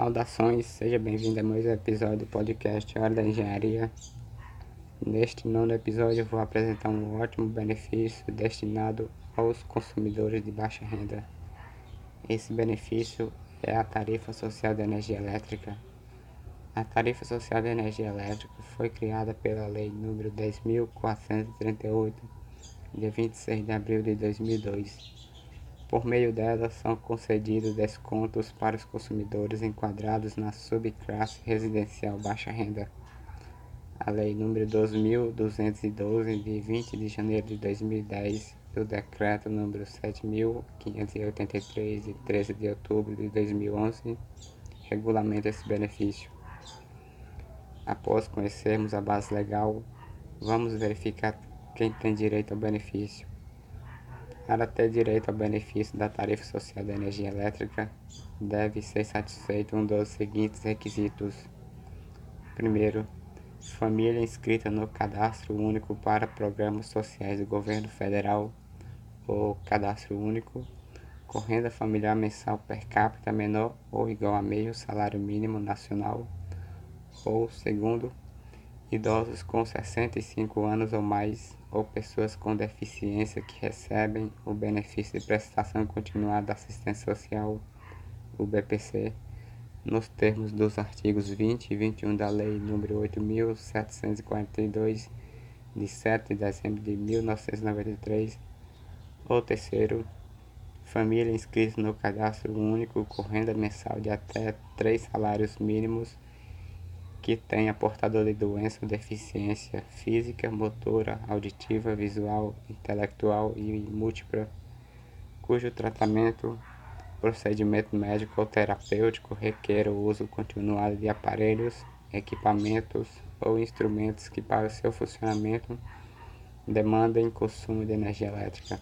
Saudações, seja bem-vindo a mais um episódio do podcast Hora da Engenharia. Neste nono episódio, vou apresentar um ótimo benefício destinado aos consumidores de baixa renda. Esse benefício é a tarifa social de energia elétrica. A tarifa social de energia elétrica foi criada pela Lei nº 10.438, de 26 de abril de 2002 por meio dela, são concedidos descontos para os consumidores enquadrados na subclasse residencial baixa renda. A Lei nº 12.212, de 20 de janeiro de 2010, e o Decreto nº 7.583, de 13 de outubro de 2011, regulamentam esse benefício. Após conhecermos a base legal, vamos verificar quem tem direito ao benefício. Para ter direito ao benefício da tarifa social da energia elétrica, deve ser satisfeito um dos seguintes requisitos. Primeiro, família inscrita no Cadastro Único para Programas Sociais do Governo Federal ou Cadastro Único, com renda familiar mensal per capita menor ou igual a meio salário mínimo nacional. Ou, segundo, idosos com 65 anos ou mais ou pessoas com deficiência que recebem o benefício de prestação continuada de assistência social, o BPC, nos termos dos artigos 20 e 21 da Lei nº 8.742, de 7 de dezembro de 1993, ou terceiro, família inscrita no cadastro único com renda mensal de até três salários mínimos que tenha portador de doença ou deficiência física, motora, auditiva, visual, intelectual e múltipla, cujo tratamento, procedimento médico ou terapêutico requer o uso continuado de aparelhos, equipamentos ou instrumentos que para o seu funcionamento demandem consumo de energia elétrica.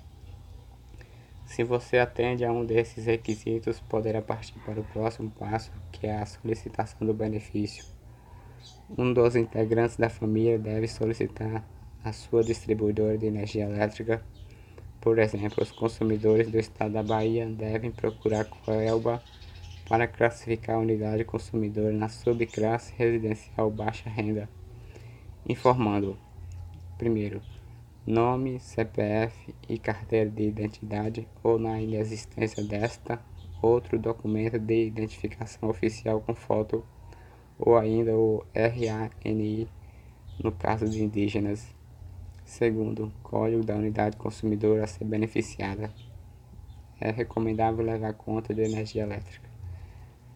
Se você atende a um desses requisitos, poderá partir para o próximo passo, que é a solicitação do benefício. Um dos integrantes da família deve solicitar a sua distribuidora de energia elétrica. Por exemplo, os consumidores do estado da Bahia devem procurar Coelba para classificar a unidade consumidora na subclasse residencial baixa renda, informando: primeiro, nome, CPF e carteira de identidade ou na inexistência desta, outro documento de identificação oficial com foto ou ainda o RANI no caso de indígenas. Segundo, código da unidade consumidora a ser beneficiada. É recomendável levar conta de energia elétrica.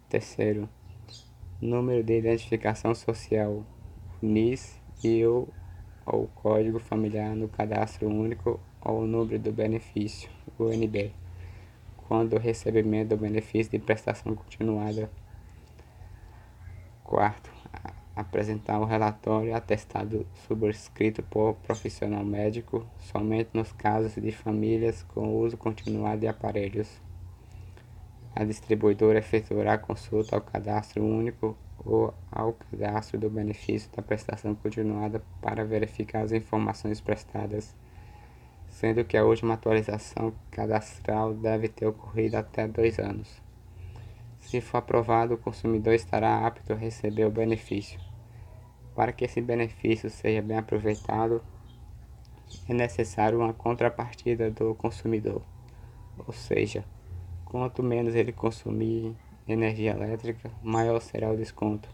Terceiro, número de identificação social, NIS e o ou código familiar no cadastro único ou número do benefício, UNB, quando o recebimento do benefício de prestação continuada Quarto, apresentar o relatório atestado subscrito por profissional médico somente nos casos de famílias com uso continuado de aparelhos. A distribuidora efetuará consulta ao cadastro único ou ao cadastro do benefício da prestação continuada para verificar as informações prestadas, sendo que a última atualização cadastral deve ter ocorrido até dois anos. Se for aprovado, o consumidor estará apto a receber o benefício. Para que esse benefício seja bem aproveitado, é necessário uma contrapartida do consumidor, ou seja, quanto menos ele consumir energia elétrica, maior será o desconto.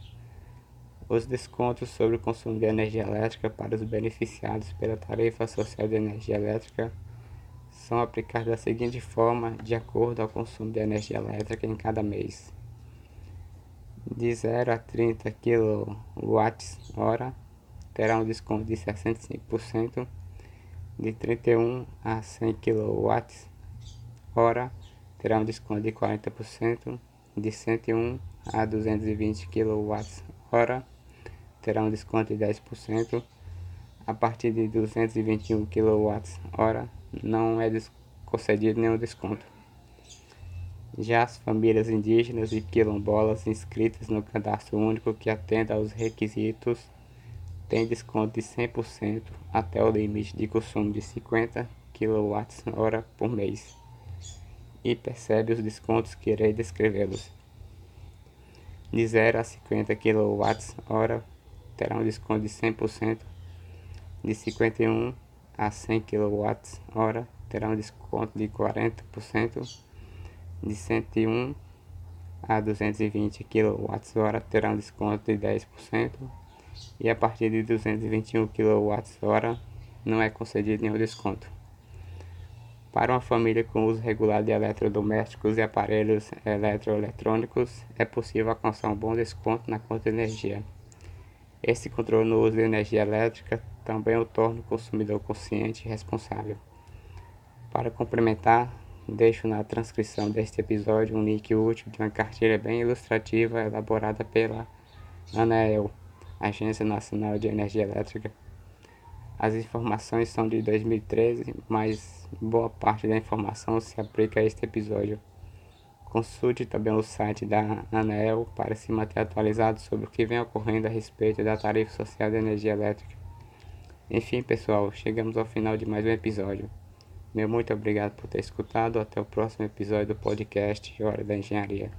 Os descontos sobre o consumo de energia elétrica para os beneficiados pela tarifa social de energia elétrica são aplicadas da seguinte forma, de acordo ao consumo de energia elétrica em cada mês. De 0 a 30 kWh terá um desconto de 65%, de 31 a 100 kWh terá um desconto de 40%, de 101 a 220 kWh terá um desconto de 10%, a partir de 221 kWh não é concedido nenhum desconto. Já as famílias indígenas e quilombolas inscritas no cadastro único que atenda aos requisitos têm desconto de 100% até o limite de consumo de 50 kWh por mês e percebe os descontos que irei descrevê-los. De 0 a 50 kWh terá um desconto de 100%. De 51 a 100 kWh terá um desconto de 40%. De 101 a 220 kWh terá um desconto de 10%. E a partir de 221 kWh não é concedido nenhum desconto. Para uma família com uso regular de eletrodomésticos e aparelhos eletroeletrônicos, é possível alcançar um bom desconto na conta de energia. Esse controle no uso de energia elétrica também o torna o consumidor consciente e responsável. Para complementar, deixo na transcrição deste episódio um link útil de uma cartilha bem ilustrativa elaborada pela ANEEL, Agência Nacional de Energia Elétrica as informações são de 2013, mas boa parte da informação se aplica a este episódio. Consulte também o site da ANEEL para se manter atualizado sobre o que vem ocorrendo a respeito da tarifa social de energia elétrica. Enfim, pessoal, chegamos ao final de mais um episódio. Meu muito obrigado por ter escutado. Até o próximo episódio do podcast Hora da Engenharia.